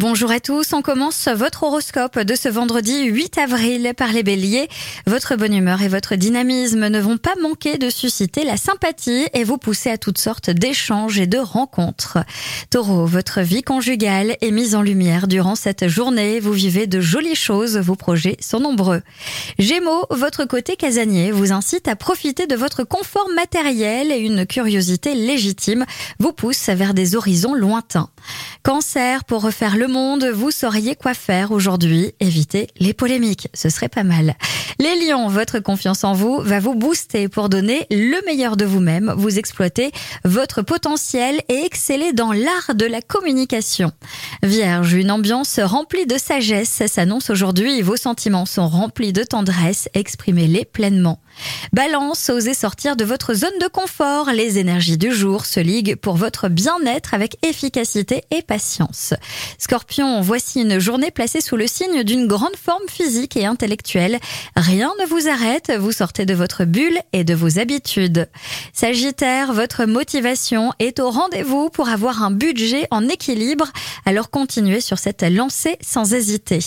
Bonjour à tous, on commence votre horoscope de ce vendredi 8 avril par les béliers. Votre bonne humeur et votre dynamisme ne vont pas manquer de susciter la sympathie et vous pousser à toutes sortes d'échanges et de rencontres. Taureau, votre vie conjugale est mise en lumière durant cette journée, vous vivez de jolies choses, vos projets sont nombreux. Gémeaux, votre côté casanier vous incite à profiter de votre confort matériel et une curiosité légitime vous pousse vers des horizons lointains. Cancer, pour refaire le monde, vous sauriez quoi faire aujourd'hui. Évitez les polémiques, ce serait pas mal. Les lions, votre confiance en vous va vous booster pour donner le meilleur de vous-même. Vous exploitez votre potentiel et excellez dans l'art de la communication. Vierge, une ambiance remplie de sagesse s'annonce aujourd'hui. Vos sentiments sont remplis de tendresse. Exprimez-les pleinement. Balance, osez sortir de votre zone de confort. Les énergies du jour se liguent pour votre bien-être avec efficacité et patience. Scorpion, voici une journée placée sous le signe d'une grande forme physique et intellectuelle. Rien ne vous arrête, vous sortez de votre bulle et de vos habitudes. Sagittaire, votre motivation est au rendez-vous pour avoir un budget en équilibre, alors continuez sur cette lancée sans hésiter.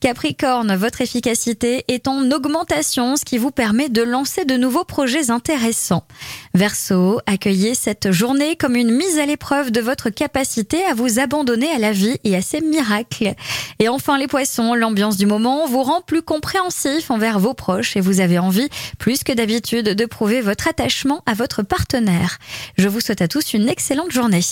Capricorne, votre efficacité est en augmentation, ce qui vous permet de lancer de nouveaux projets intéressants. Verseau, accueillez cette journée comme une mise à l'épreuve de votre capacité à vous abandonner à la vie et à ses miracles. Et enfin les poissons, l'ambiance du moment vous rend plus compréhensif envers vos proches et vous avez envie, plus que d'habitude, de prouver votre attachement à votre partenaire. Je vous souhaite à tous une excellente journée.